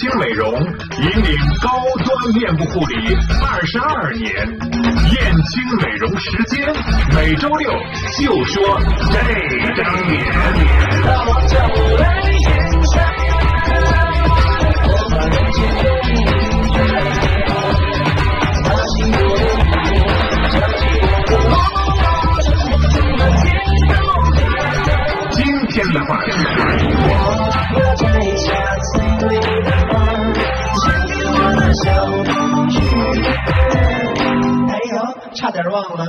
清美容引领高端面部护理二十二年，燕青美容时间每周六就说这张脸。今天的话题。哎呦，差点忘了。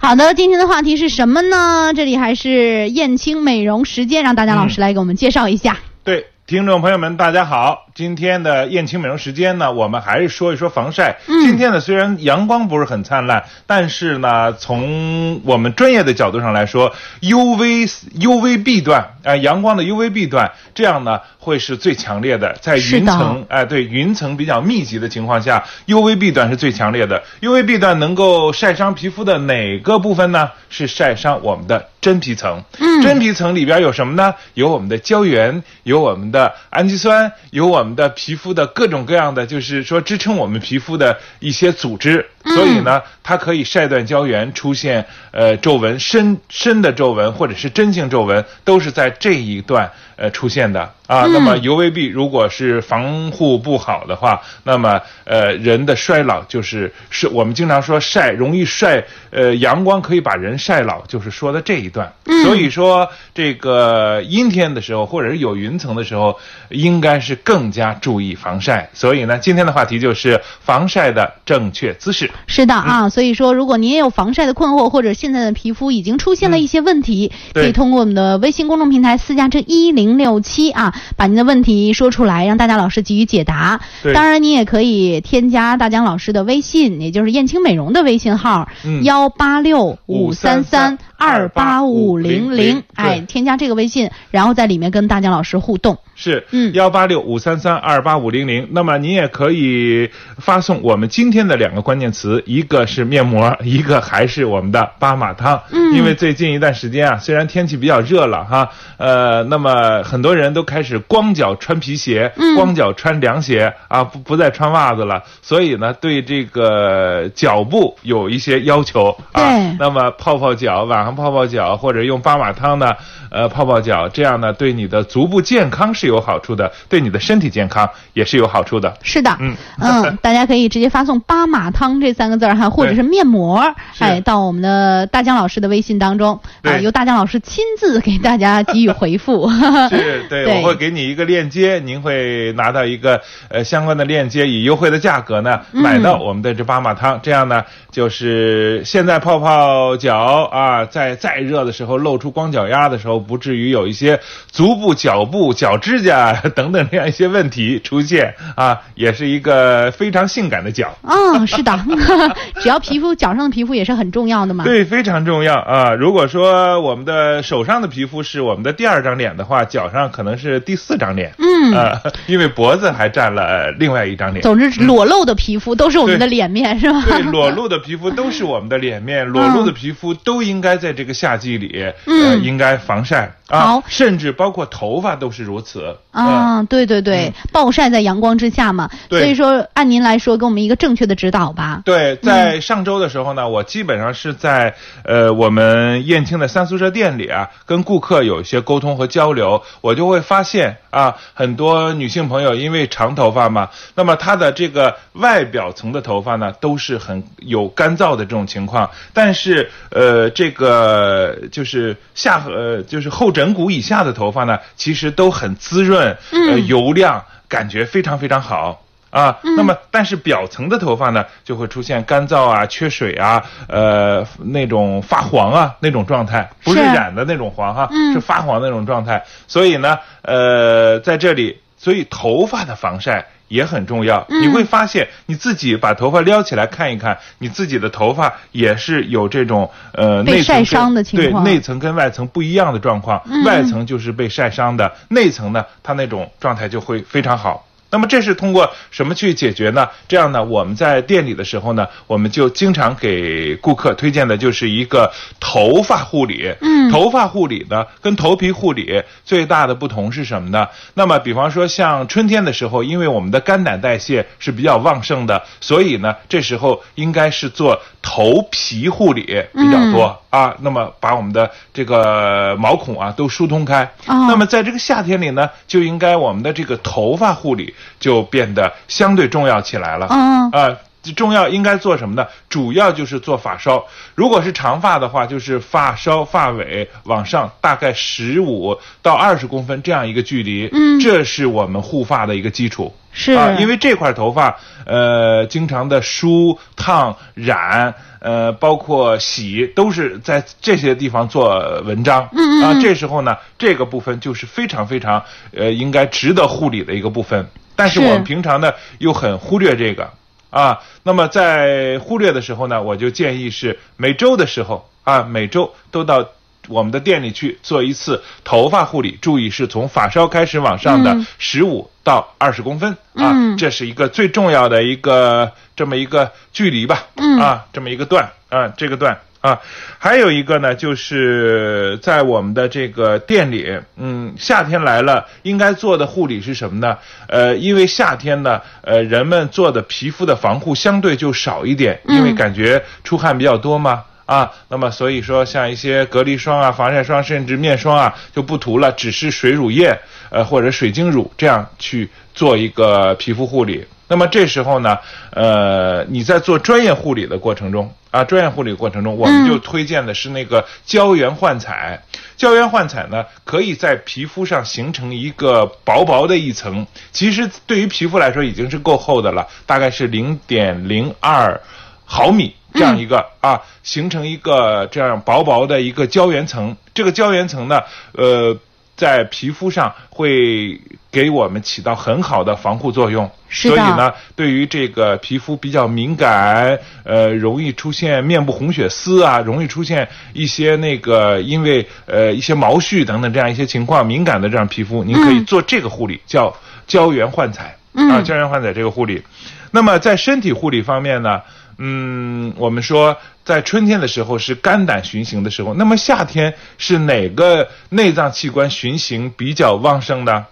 好的，今天的话题是什么呢？这里还是燕青美容时间，让大家老师来给我们介绍一下。对，听众朋友们，大家好。今天的燕青美容时间呢，我们还是说一说防晒。嗯今天呢，虽然阳光不是很灿烂，但是呢，从我们专业的角度上来说，UV UVB 段啊、阳光的 UVB 段，这样呢会是最强烈的，在云层哎、对云层比较密集的情况下，UVB 段是最强烈的。UVB 段能够晒伤皮肤的哪个部分呢？是晒伤我们的真皮层。嗯真皮层里边有什么呢？有我们的胶原，有我们的氨基酸，有我们的皮肤的各种各样的，就是说支撑我们皮肤的一些组织。所以呢，它可以晒断胶原，出现呃皱纹，深深的皱纹或者是真性皱纹，都是在这一段呃出现的啊。那么 UVB 如果是防护不好的话，那么呃人的衰老就是是我们经常说晒容易晒，呃阳光可以把人晒老，就是说的这一段。所以说这个阴天的时候或者是有云层的时候，应该是更加注意防晒。所以呢，今天的话题就是防晒的正确姿势。是的啊，所以说如果您也有防晒的困惑，或者现在的皮肤已经出现了一些问题，对可以通过我们的微信公众平台私家车一零六七啊，把您的问题说出来，让大家老师给予解答。当然，你也可以添加大江老师的微信，也就是燕青美容的微信号嗯。幺八六五三三二八五零零，哎，添加这个微信，然后在里面跟大江老师互动。是，嗯幺八六五三三二八五零零。那么您也可以发送我们今天的两个关键词，一个是面膜，一个还是我们的巴马汤。嗯因为最近一段时间啊，虽然天气比较热了哈，呃，那么很多人都开始光脚穿皮鞋，嗯光脚穿凉鞋啊，不不再穿袜子了。所以呢，对这个脚部有一些要求啊。对那么泡泡脚，晚上泡泡脚，或者用巴马汤呢，呃，泡泡脚，这样呢，对你的足部健康是有好处的，对你的身体健康也是有好处的。是的，嗯嗯 大家可以直接发送“巴马汤”这三个字儿哈，或者是面膜，是哎，到我们的大江老师的微信当中，啊，对由大江老师亲自给大家给予回复。是对，对我会给你一个链接，您会拿到一个呃相关的链接，以优惠的价格呢嗯买到我们的这巴马汤，这样呢就是现在泡泡脚啊，在再热的时候露出光脚丫的时候，不至于有一些足部、脚部、脚指甲 等等这样一些问题出现啊，也是一个非常性感的脚。嗯，是的，只要皮肤脚上的皮肤也是很重要的嘛。对，非常重要啊！如果说我们的手上的皮肤是我们的第二张脸的话，脚上可能是第四张脸。嗯啊，因为脖子还占了另外一张脸。总之，裸露的皮肤都是我们的脸面，是吧？对，裸露的皮肤都是我们的脸面，裸露的皮肤都应该在这个夏季里，呃，嗯应该防晒啊，甚至包括头发都是如此。嗯啊，对对对，暴晒在阳光之下嘛，所以说按您来说，给我们一个正确的指导吧。对，在上周的时候呢，我基本上是在呃我们燕青的三宿舍店里啊，跟顾客有一些沟通和交流，我就会发现啊，很多女性朋友因为长头发嘛，那么她的这个外表层的头发呢，都是很有干燥的这种情况，但是呃这个就是下呃就是后枕骨以下的头发呢，其实都很滋润，呃油亮，感觉非常非常好。啊，那么但是表层的头发呢，就会出现干燥啊、缺水啊、呃那种发黄啊那种状态，不是是染的那种黄哈、嗯是发黄的那种状态。所以呢，呃，在这里，所以头发的防晒也很重要。嗯你会发现，你自己把头发撩起来看一看，你自己的头发也是有这种呃被内晒伤的情况对内层跟外层不一样的状况。嗯外层就是被晒伤的，内层呢，它那种状态就会非常好。那么这是通过什么去解决呢？这样呢，我们在店里的时候呢，我们就经常给顾客推荐的就是一个头发护理。嗯头发护理呢，跟头皮护理最大的不同是什么呢？那么，比方说像春天的时候，因为我们的肝胆代谢是比较旺盛的，所以呢，这时候应该是做头皮护理比较多、啊。那么把我们的这个毛孔啊都疏通开。哦那么在这个夏天里呢，就应该我们的这个头发护理就变得相对重要起来了。嗯啊，重要应该做什么呢？主要就是做发梢。如果是长发的话，就是发梢发尾往上大概十五到二十公分这样一个距离。嗯这是我们护发的一个基础。是啊，因为这块头发，呃，经常的梳、烫、染，呃，包括洗，都是在这些地方做文章。嗯啊，这时候呢，这个部分就是非常非常，呃，应该值得护理的一个部分。但是是我们平常呢，又很忽略这个。啊，那么在忽略的时候呢，我就建议是每周的时候啊，每周都到我们的店里去做一次头发护理，注意是从发梢开始往上的嗯十五到二十公分、啊嗯，这是一个最重要的一个这么一个距离吧，嗯啊，这么一个段啊，这个段。啊，还有一个呢，就是在我们的这个店里，嗯，夏天来了，应该做的护理是什么呢？呃，因为夏天呢，呃，人们做的皮肤的防护相对就少一点，因为嗯感觉出汗比较多嘛。啊，那么所以说，像一些隔离霜啊、防晒霜，甚至面霜啊，就不涂了，只是水乳液，呃，或者水晶乳这样去做一个皮肤护理。那么这时候呢，呃，你在做专业护理的过程中啊，专业护理过程中，我们就推荐的是那个胶原焕彩。胶原焕彩呢，可以在皮肤上形成一个薄薄的一层，其实对于皮肤来说已经是够厚的了，大概是零点零二毫米。这样一个、啊，形成一个这样薄薄的一个胶原层。这个胶原层呢，呃，在皮肤上会给我们起到很好的防护作用。所以呢，对于这个皮肤比较敏感，呃，容易出现面部红血丝啊，容易出现一些那个因为呃一些毛絮等等这样一些情况敏感的这样皮肤，您可以做这个护理，叫胶原焕彩。嗯啊，胶原焕彩这个护理。那么在身体护理方面呢，嗯，我们说在春天的时候是肝胆循行的时候，那么夏天是哪个内脏器官循行比较旺盛的？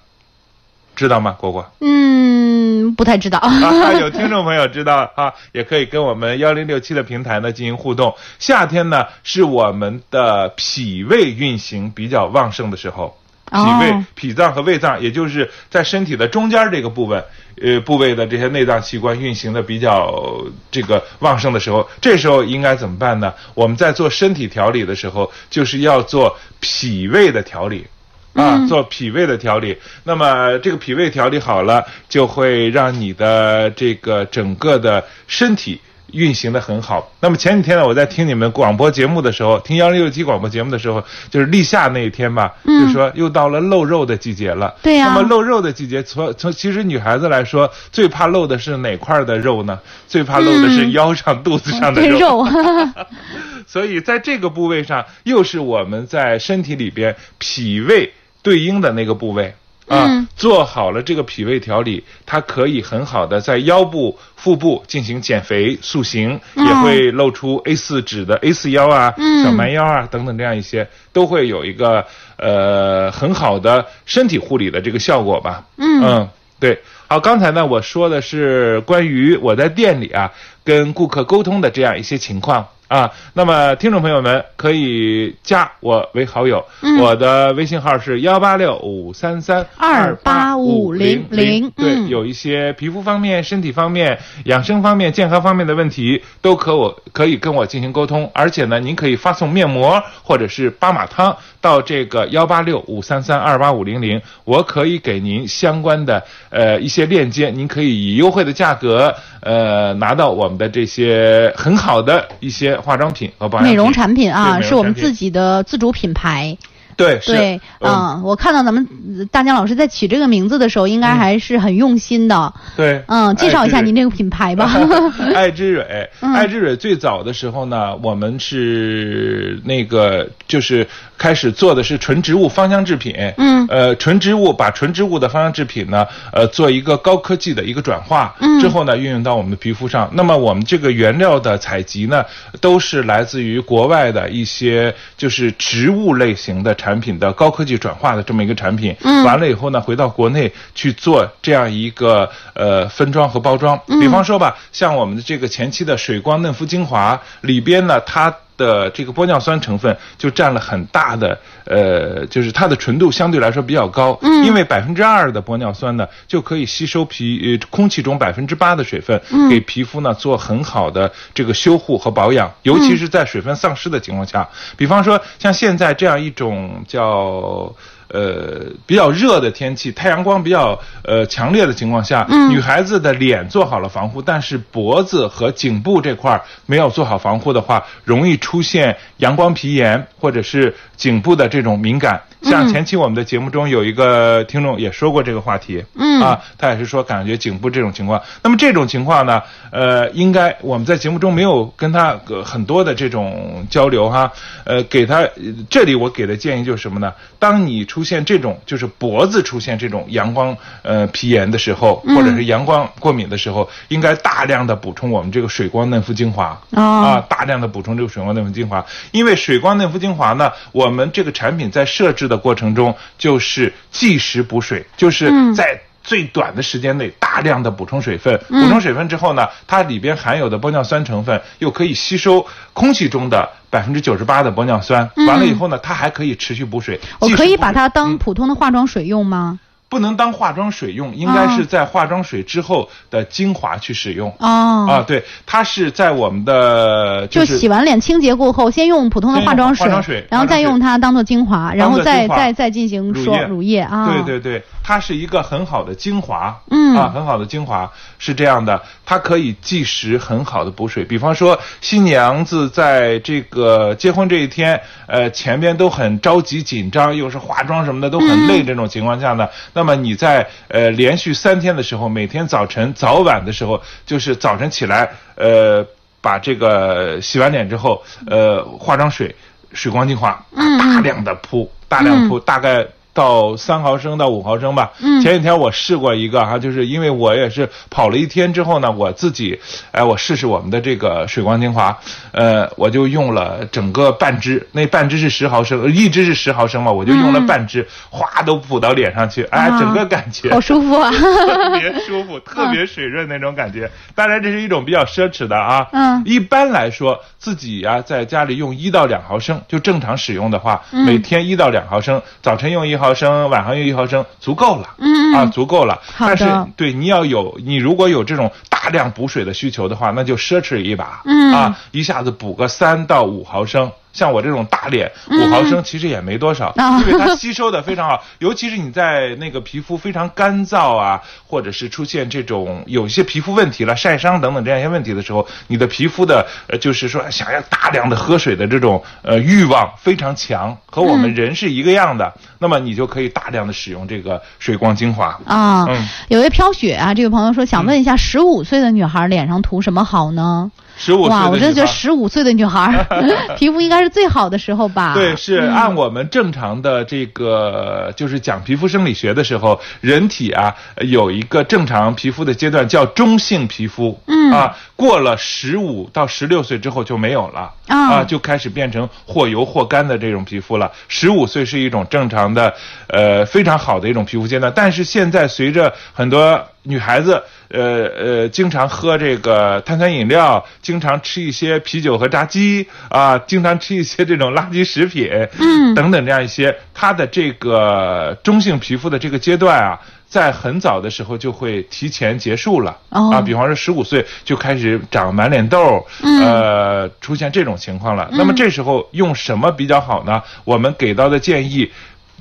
知道吗，果果？嗯，不太知道。啊，有听众朋友知道啊，也可以跟我们幺零六七的平台呢进行互动。夏天呢是我们的脾胃运行比较旺盛的时候，脾胃、哦脾脏和胃脏，也就是在身体的中间这个部分，呃，部位的这些内脏器官运行的比较这个旺盛的时候，这时候应该怎么办呢？我们在做身体调理的时候，就是要做脾胃的调理。啊，嗯做脾胃的调理，那么这个脾胃调理好了，就会让你的这个整个的身体运行的很好。那么前几天呢，我在听你们广播节目的时候，听幺零六七广播节目的时候，就是立夏那一天吧，嗯就说又到了露肉的季节了。对呀那么露肉的季节，从从其实女孩子来说，最怕露的是哪块儿的肉呢？最怕露的是嗯腰上、肚子上的。肉，所以在这个部位上，又是我们在身体里边脾胃对应的那个部位啊，嗯。做好了这个脾胃调理，它可以很好的在腰部、腹部进行减肥塑形，嗯。也会露出 A 四指的 A 四腰啊、嗯。小蛮腰啊等等这样一些，都会有一个呃很好的身体护理的这个效果吧。嗯。嗯，对。好，刚才呢我说的是关于我在店里啊跟顾客沟通的这样一些情况啊。那么听众朋友们可以加我为好友，嗯我的微信号是幺八六五三三二八五零零对，嗯有一些皮肤方面、身体方面、养生方面、健康方面的问题，都可我可以跟我进行沟通。而且呢，您可以发送面膜或者是巴马汤到这个幺八六五三三二八五零零，我可以给您相关的呃一些链接，您可以以优惠的价格呃拿到我们的这些很好的一些化妆品和保养品。美容产品啊，是我们自己的自主品牌。对对，嗯。嗯，我看到咱们呃大江老师在取这个名字的时候，应该还是很用心的。对，嗯，介绍一下您这个品牌吧。爱之蕊，嗯。爱之蕊最早的时候呢，我们是那个就是开始做的是纯植物芳香制品，嗯。呃，纯植物把纯植物的芳香制品呢，呃，做一个高科技的一个转化，嗯。之后呢，运用到我们的皮肤上。那么我们这个原料的采集呢，都是来自于国外的一些就是植物类型的产品的高科技转化的这么一个产品。嗯完了以后呢，回到国内去做这样一个呃分装和包装。比方说吧，像我们的这个前期的水光嫩肤精华里边呢，它。的这个玻尿酸成分就占了很大的，呃，就是它的纯度相对来说比较高，嗯，因为百分之二的玻尿酸呢就可以吸收皮呃空气中百分之八的水分，给皮肤呢做很好的这个修护和保养，尤其是在水分丧失的情况下，比方说像现在这样一种叫。呃，比较热的天气，太阳光比较呃强烈的情况下，女孩子的脸做好了防护，但是脖子和颈部这块儿没有做好防护的话，容易出现阳光皮炎或者是颈部的这种敏感。像前期我们的节目中有一个听众也说过这个话题，嗯啊，他也是说感觉颈部这种情况。那么这种情况呢，呃，应该我们在节目中没有跟他呃很多的这种交流哈，呃，给他呃这里我给的建议就是什么呢？当你出现这种就是脖子出现这种阳光呃皮炎的时候，或者是阳光过敏的时候，应该大量的补充我们这个水光嫩肤精华、哦。啊，大量的补充这个水光嫩肤精华，因为水光嫩肤精华呢，我们这个产品在设置的过程中就是即时补水，就是在。最短的时间内大量的补充水分，补充水分之后呢，它里边含有的玻尿酸成分又可以吸收空气中的百分之九十八的玻尿酸，完了以后呢，它还可以持续补水。我可以把它当普通的化妆水用吗？不能当化妆水用，应该是在化妆水之后的精华去使用。哦，啊，对，它是在我们的就是洗完脸清洁过后，先用普通的化妆水化妆水然后再用它当做精华，然后再再再进行说乳液啊。对对对，它是一个很好的精华，嗯。啊，很好的精华是这样的，它可以即时很好的补水。比方说，新娘子在这个结婚这一天，呃，前边都很着急紧张，又是化妆什么的都很累，这种情况下呢，那么你在呃连续三天的时候，每天早晨早晚的时候，就是早晨起来，呃，把这个洗完脸之后，呃，化妆水。水光精华，大量的铺，大量铺，大概到三毫升到五毫升吧。嗯前几天我试过一个哈，就是因为我也是跑了一天之后呢，我自己，哎，我试试我们的这个水光精华，呃，我就用了整个半支，那半支是十毫升，呃一支是十毫升嘛，我就用了半支，哗都补到脸上去，哎，啊整个感觉好舒服啊！特别舒服，特别水润那种感觉。当然，这是一种比较奢侈的啊。嗯一般来说，自己呀、在家里用一到两毫升，就正常使用的话，嗯每天一到两毫升，早晨用一毫升，晚上用一毫升，足够了。嗯啊，足够了。但是对你要有，你如果有这种大量补水的需求的话，那就奢侈一把。嗯啊，一下子补个三到五毫升。像我这种大脸，五毫升其实也没多少，因为它吸收的非常好，尤其是你在那个皮肤非常干燥啊，或者是出现这种有一些皮肤问题了、晒伤等等这样一些问题的时候，你的皮肤的呃，就是说想要大量的喝水的这种呃欲望非常强，和我们人是一个样的，那么你就可以大量的使用这个水光精华。啊，嗯有位飘雪啊，这位朋友说想问一下，十五岁的女孩脸上涂什么好呢？十五岁哇，我真的觉得十五岁的女孩儿 皮肤应该是最好的时候吧？对，是嗯按我们正常的这个，就是讲皮肤生理学的时候，人体啊有一个正常皮肤的阶段叫中性皮肤，嗯啊，过了十五到十六岁之后就没有了。啊就开始变成或油或干的这种皮肤了。十五岁是一种正常的，呃，非常好的一种皮肤阶段。但是现在随着很多女孩子，呃呃，经常喝这个碳酸饮料，经常吃一些啤酒和炸鸡啊，经常吃一些这种垃圾食品，嗯等等这样一些，他的这个中性皮肤的这个阶段啊。在很早的时候就会提前结束了、哦啊，比方说十五岁就开始长满脸痘，嗯呃，出现这种情况了。那么这时候用什么比较好呢？我们给到的建议，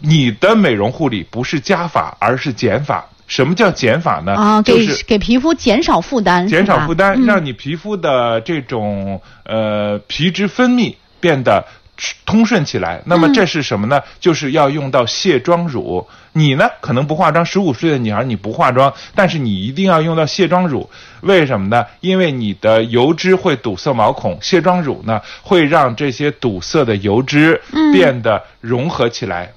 你的美容护理不是加法，而是减法。什么叫减法呢？啊，给就是给皮肤减少负担，减少负担，嗯让你皮肤的这种呃皮脂分泌变得通顺起来。那么这是什么呢？就是要用到卸妆乳。你呢，可能不化妆，十五岁的女孩你不化妆，但是你一定要用到卸妆乳。为什么呢？因为你的油脂会堵塞毛孔，卸妆乳呢会让这些堵塞的油脂变得融合起来。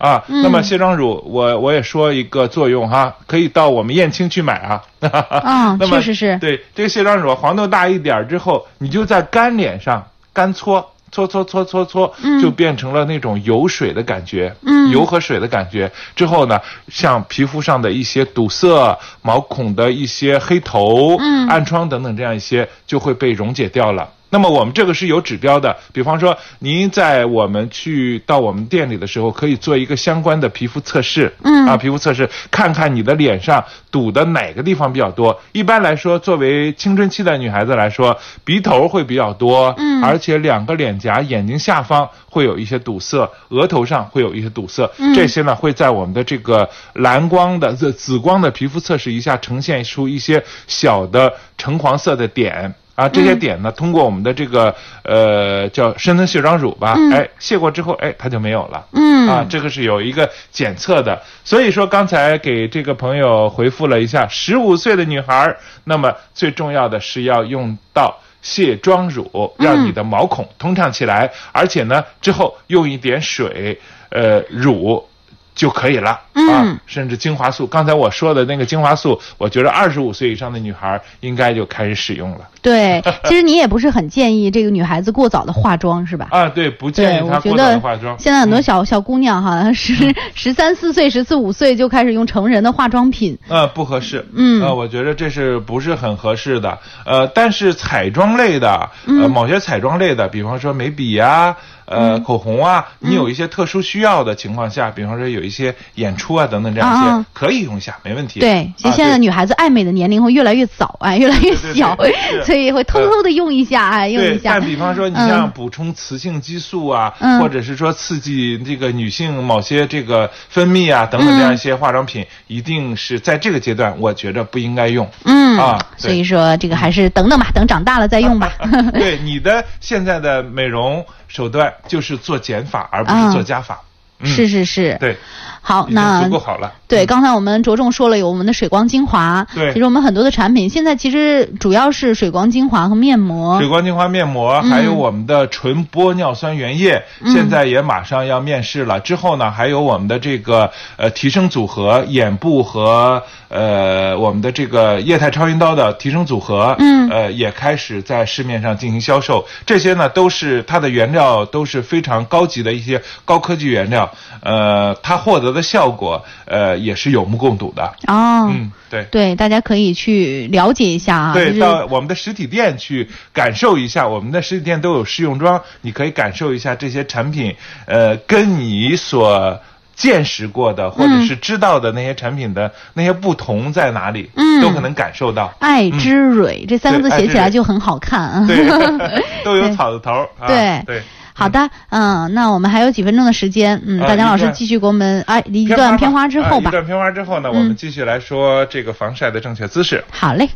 啊，那么卸妆乳，我我也说一个作用哈，可以到我们燕青去买啊。啊，那么确实是。对这个卸妆乳，黄豆大一点儿之后，你就在干脸上干搓。搓搓搓搓搓，就变成了那种油水的感觉，油和水的感觉。之后呢，像皮肤上的一些堵塞、毛孔的一些黑头、暗疮等等这样一些，就会被溶解掉了。那么我们这个是有指标的，比方说您在我们去到我们店里的时候，可以做一个相关的皮肤测试，嗯啊，皮肤测试，看看你的脸上堵的哪个地方比较多。一般来说，作为青春期的女孩子来说，鼻头会比较多，嗯，而且两个脸颊、眼睛下方会有一些堵塞，额头上会有一些堵塞，这些呢会在我们的这个蓝光的紫紫光的皮肤测试一下，呈现出一些小的橙黄色的点。啊，这些点呢，通过我们的这个呃叫深层卸妆乳吧，哎，卸过之后，哎，它就没有了。嗯，啊，这个是有一个检测的。所以说，刚才给这个朋友回复了一下，十五岁的女孩，那么最重要的是要用到卸妆乳，让你的毛孔通畅起来，而且呢，之后用一点水，呃，乳。就可以了啊，甚至精华素。刚才我说的那个精华素，我觉得二十五岁以上的女孩应该就开始使用了。对，其实你也不是很建议这个女孩子过早的化妆，是吧？啊，对，不建议她过早的化妆。现在很多小小姑娘哈，十十三四岁、十四五岁就开始用成人的化妆品。呃，不合适。嗯，呃，我觉得这是不是很合适的？呃，但是彩妆类的，呃，某些彩妆类的，比方说眉笔呀。呃，口红啊，你有一些特殊需要的情况下，比方说有一些演出啊等等这样一些，可以用一下，没问题。对，其实现在女孩子爱美的年龄会越来越早，啊，越来越小，所以会偷偷的用一下，啊，用一下。但比方说，你像补充雌性激素啊，或者是说刺激这个女性某些这个分泌啊等等这样一些化妆品，一定是在这个阶段，我觉着不应该用。嗯啊，所以说这个还是等等吧，等长大了再用吧。对你的现在的美容。手段就是做减法，而不是做加法。是是是，对。好，那足够好了。对，刚才我们着重说了有我们的水光精华。对，其实我们很多的产品现在其实主要是水光精华和面膜。水光精华、面膜，还有我们的纯玻尿酸原液，现在也马上要面世了。之后呢，还有我们的这个呃提升组合，眼部和呃我们的这个液态超音刀的提升组合，嗯，呃也开始在市面上进行销售。这些呢都是它的原料都是非常高级的一些高科技原料，呃，它获得。的效果，呃，也是有目共睹的哦。嗯，对对，大家可以去了解一下啊。对，到我们的实体店去感受一下，我们的实体店都有试用装，你可以感受一下这些产品，呃，跟你所见识过的或者是知道的那些产品的那些不同在哪里，嗯，都可能感受到。爱之蕊这三个字写起来就很好看啊。对，都有草字头。对对。好的，嗯，那我们还有几分钟的时间，嗯，大江老师继续给我们哎一段片花之后吧。一段片花之后呢，我们继续来说这个防晒的正确姿势。好嘞。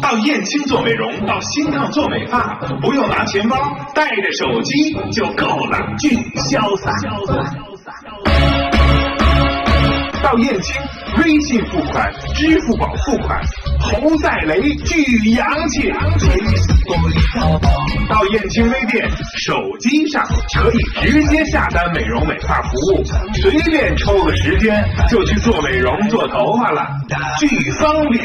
到燕青做美容，到新烫做美发，不用拿钱包，带着手机就够了，俊潇洒。潇洒潇洒。到燕青，微信付款、支付宝付款，侯赛雷巨洋气。到燕青微店，手机上可以直接下单美容美发服务，随便抽个时间就去做美容做头发了，巨方便。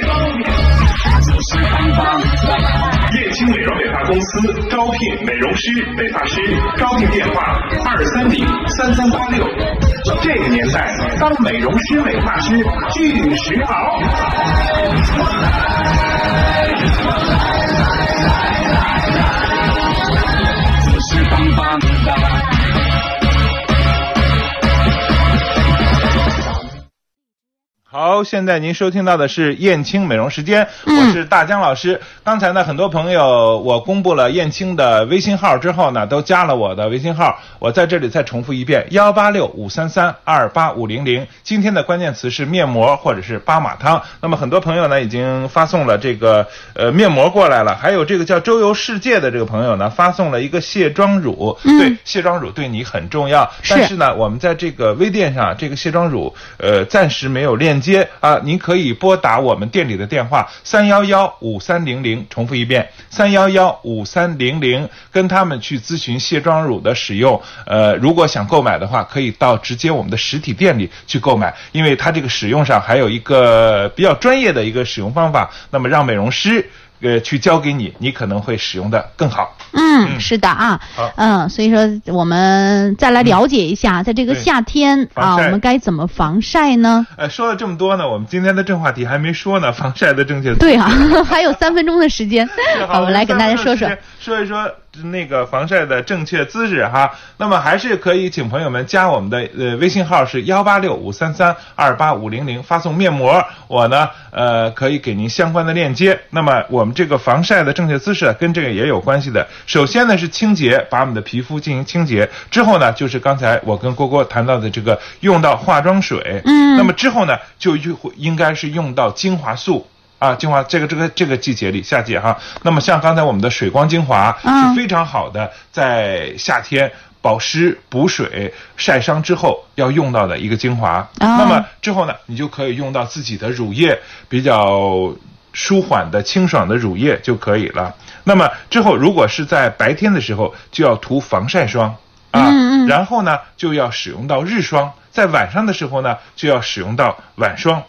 燕青美容美发公司招聘美容师、美发师，招聘电话二三零三三八六。这个年代，当美容师、美发师巨时髦。好，好，现在您收听到的是燕青美容时间，嗯我是大江老师。刚才呢，很多朋友我公布了燕青的微信号之后呢，都加了我的微信号。我在这里再重复一遍：幺八六五三三二八五零零。今天的关键词是面膜或者是巴马汤。那么很多朋友呢已经发送了这个呃面膜过来了，还有这个叫周游世界的这个朋友呢发送了一个卸妆乳。嗯对，卸妆乳对你很重要，是但是呢，我们在这个微店上这个卸妆乳呃暂时没有链接啊，您可以拨打我们店里的电话三幺幺五三零零，重复一遍三幺幺五三零零，跟他们去咨询卸妆乳的使用。呃，如果想购买的话，可以到直接我们的实体店里去购买，因为它这个使用上还有一个比较专业的一个使用方法，那么让美容师。呃，去教给你，你可能会使用的更好。嗯，是的啊。好，嗯，所以说我们再来了解一下，在这个夏天啊，我们该怎么防晒呢？呃，说了这么多呢，我们今天的正话题还没说呢，防晒的正确对啊，还有三分钟的时间，好我们来跟大家说说。说一说那个防晒的正确姿势哈。那么还是可以请朋友们加我们的呃微信号是幺八六五三三二八五零零，发送面膜，我呢呃可以给您相关的链接。那么我们这个防晒的正确姿势啊跟这个也有关系的。首先呢是清洁，把我们的皮肤进行清洁，之后呢就是刚才我跟郭郭谈到的这个用到化妆水，嗯那么之后呢就应该是用到精华素。啊，精华这个这个这个季节里，夏季哈。那么像刚才我们的水光精华嗯是非常好的，在夏天保湿补水、晒伤之后要用到的一个精华。那么之后呢，你就可以用到自己的乳液，比较舒缓的、清爽的乳液就可以了。那么之后，如果是在白天的时候，就要涂防晒霜啊，嗯嗯然后呢就要使用到日霜，在晚上的时候呢就要使用到晚霜。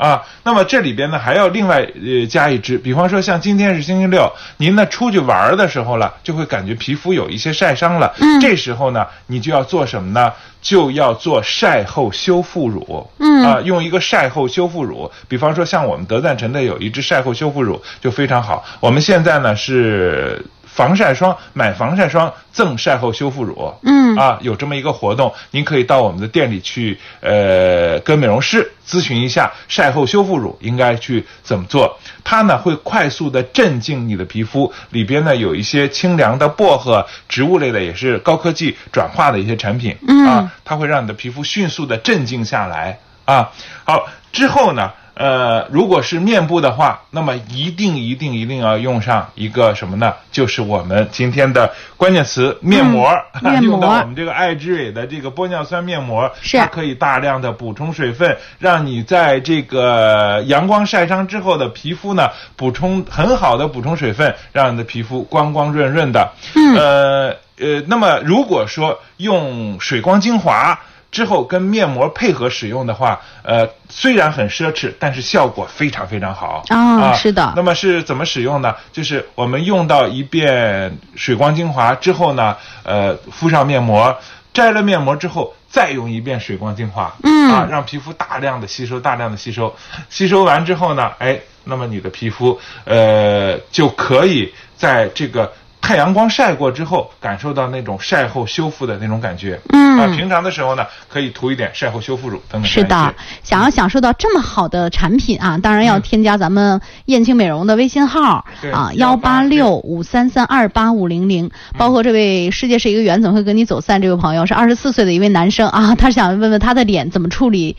啊，那么这里边呢还要另外呃加一支，比方说像今天是星期六，您呢出去玩儿的时候了，就会感觉皮肤有一些晒伤了，嗯这时候呢你就要做什么呢？就要做晒后修复乳，嗯啊，用一个晒后修复乳，比方说像我们德赞臣的有一支晒后修复乳就非常好。我们现在呢是防晒霜，买防晒霜赠晒后修复乳，嗯啊，有这么一个活动，您可以到我们的店里去，呃，跟美容师咨询一下晒后修复乳应该去怎么做。它呢会快速的镇静你的皮肤，里边呢有一些清凉的薄荷植物类的，也是高科技转化的一些产品，嗯啊，它会让你的皮肤迅速的镇静下来啊。好，之后呢？呃，如果是面部的话，那么一定一定一定要用上一个什么呢？就是我们今天的关键词面膜，嗯 面膜用到我们这个爱之蕊的这个玻尿酸面膜，是它可以大量的补充水分，让你在这个阳光晒伤之后的皮肤呢，补充很好的补充水分，让你的皮肤光光润润的。嗯呃呃，那么如果说用水光精华。之后跟面膜配合使用的话，呃，虽然很奢侈，但是效果非常非常好啊是的那么是怎么使用呢？就是我们用到一遍水光精华之后呢，呃，敷上面膜，摘了面膜之后再用一遍水光精华，嗯啊，让皮肤大量的吸收，大量的吸收，吸收完之后呢，哎，那么你的皮肤呃就可以在这个。太阳光晒过之后，感受到那种晒后修复的那种感觉。嗯啊，平常的时候呢，可以涂一点晒后修复乳等等。是的，想要享受到这么好的产品啊，当然要添加咱们燕青美容的微信号对啊，幺八六五三三二八五零零。包括这位世界是一个圆，怎么会跟你走散？这位朋友是二十四岁的一位男生啊，他想问问他的脸怎么处理，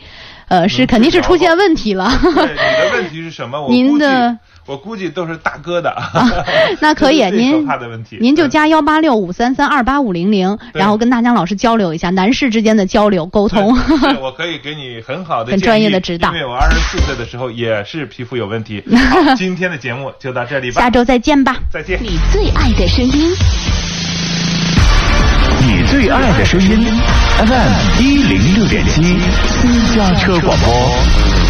呃，是嗯肯定是出现问题了。对，你的问题是什么？我您的我估计都是大哥的。那可以，您您就嗯加幺八六五三三二八五零零，然后跟大江老师交流一下男士之间的交流沟通。我可以给你很好的很专业的指导因为我二十四岁的时候也是皮肤有问题。好，今天的节目就到这里吧下，周再见吧。再见。你最爱的声音。你最爱的声音，FM 一零六点七，私家车广播。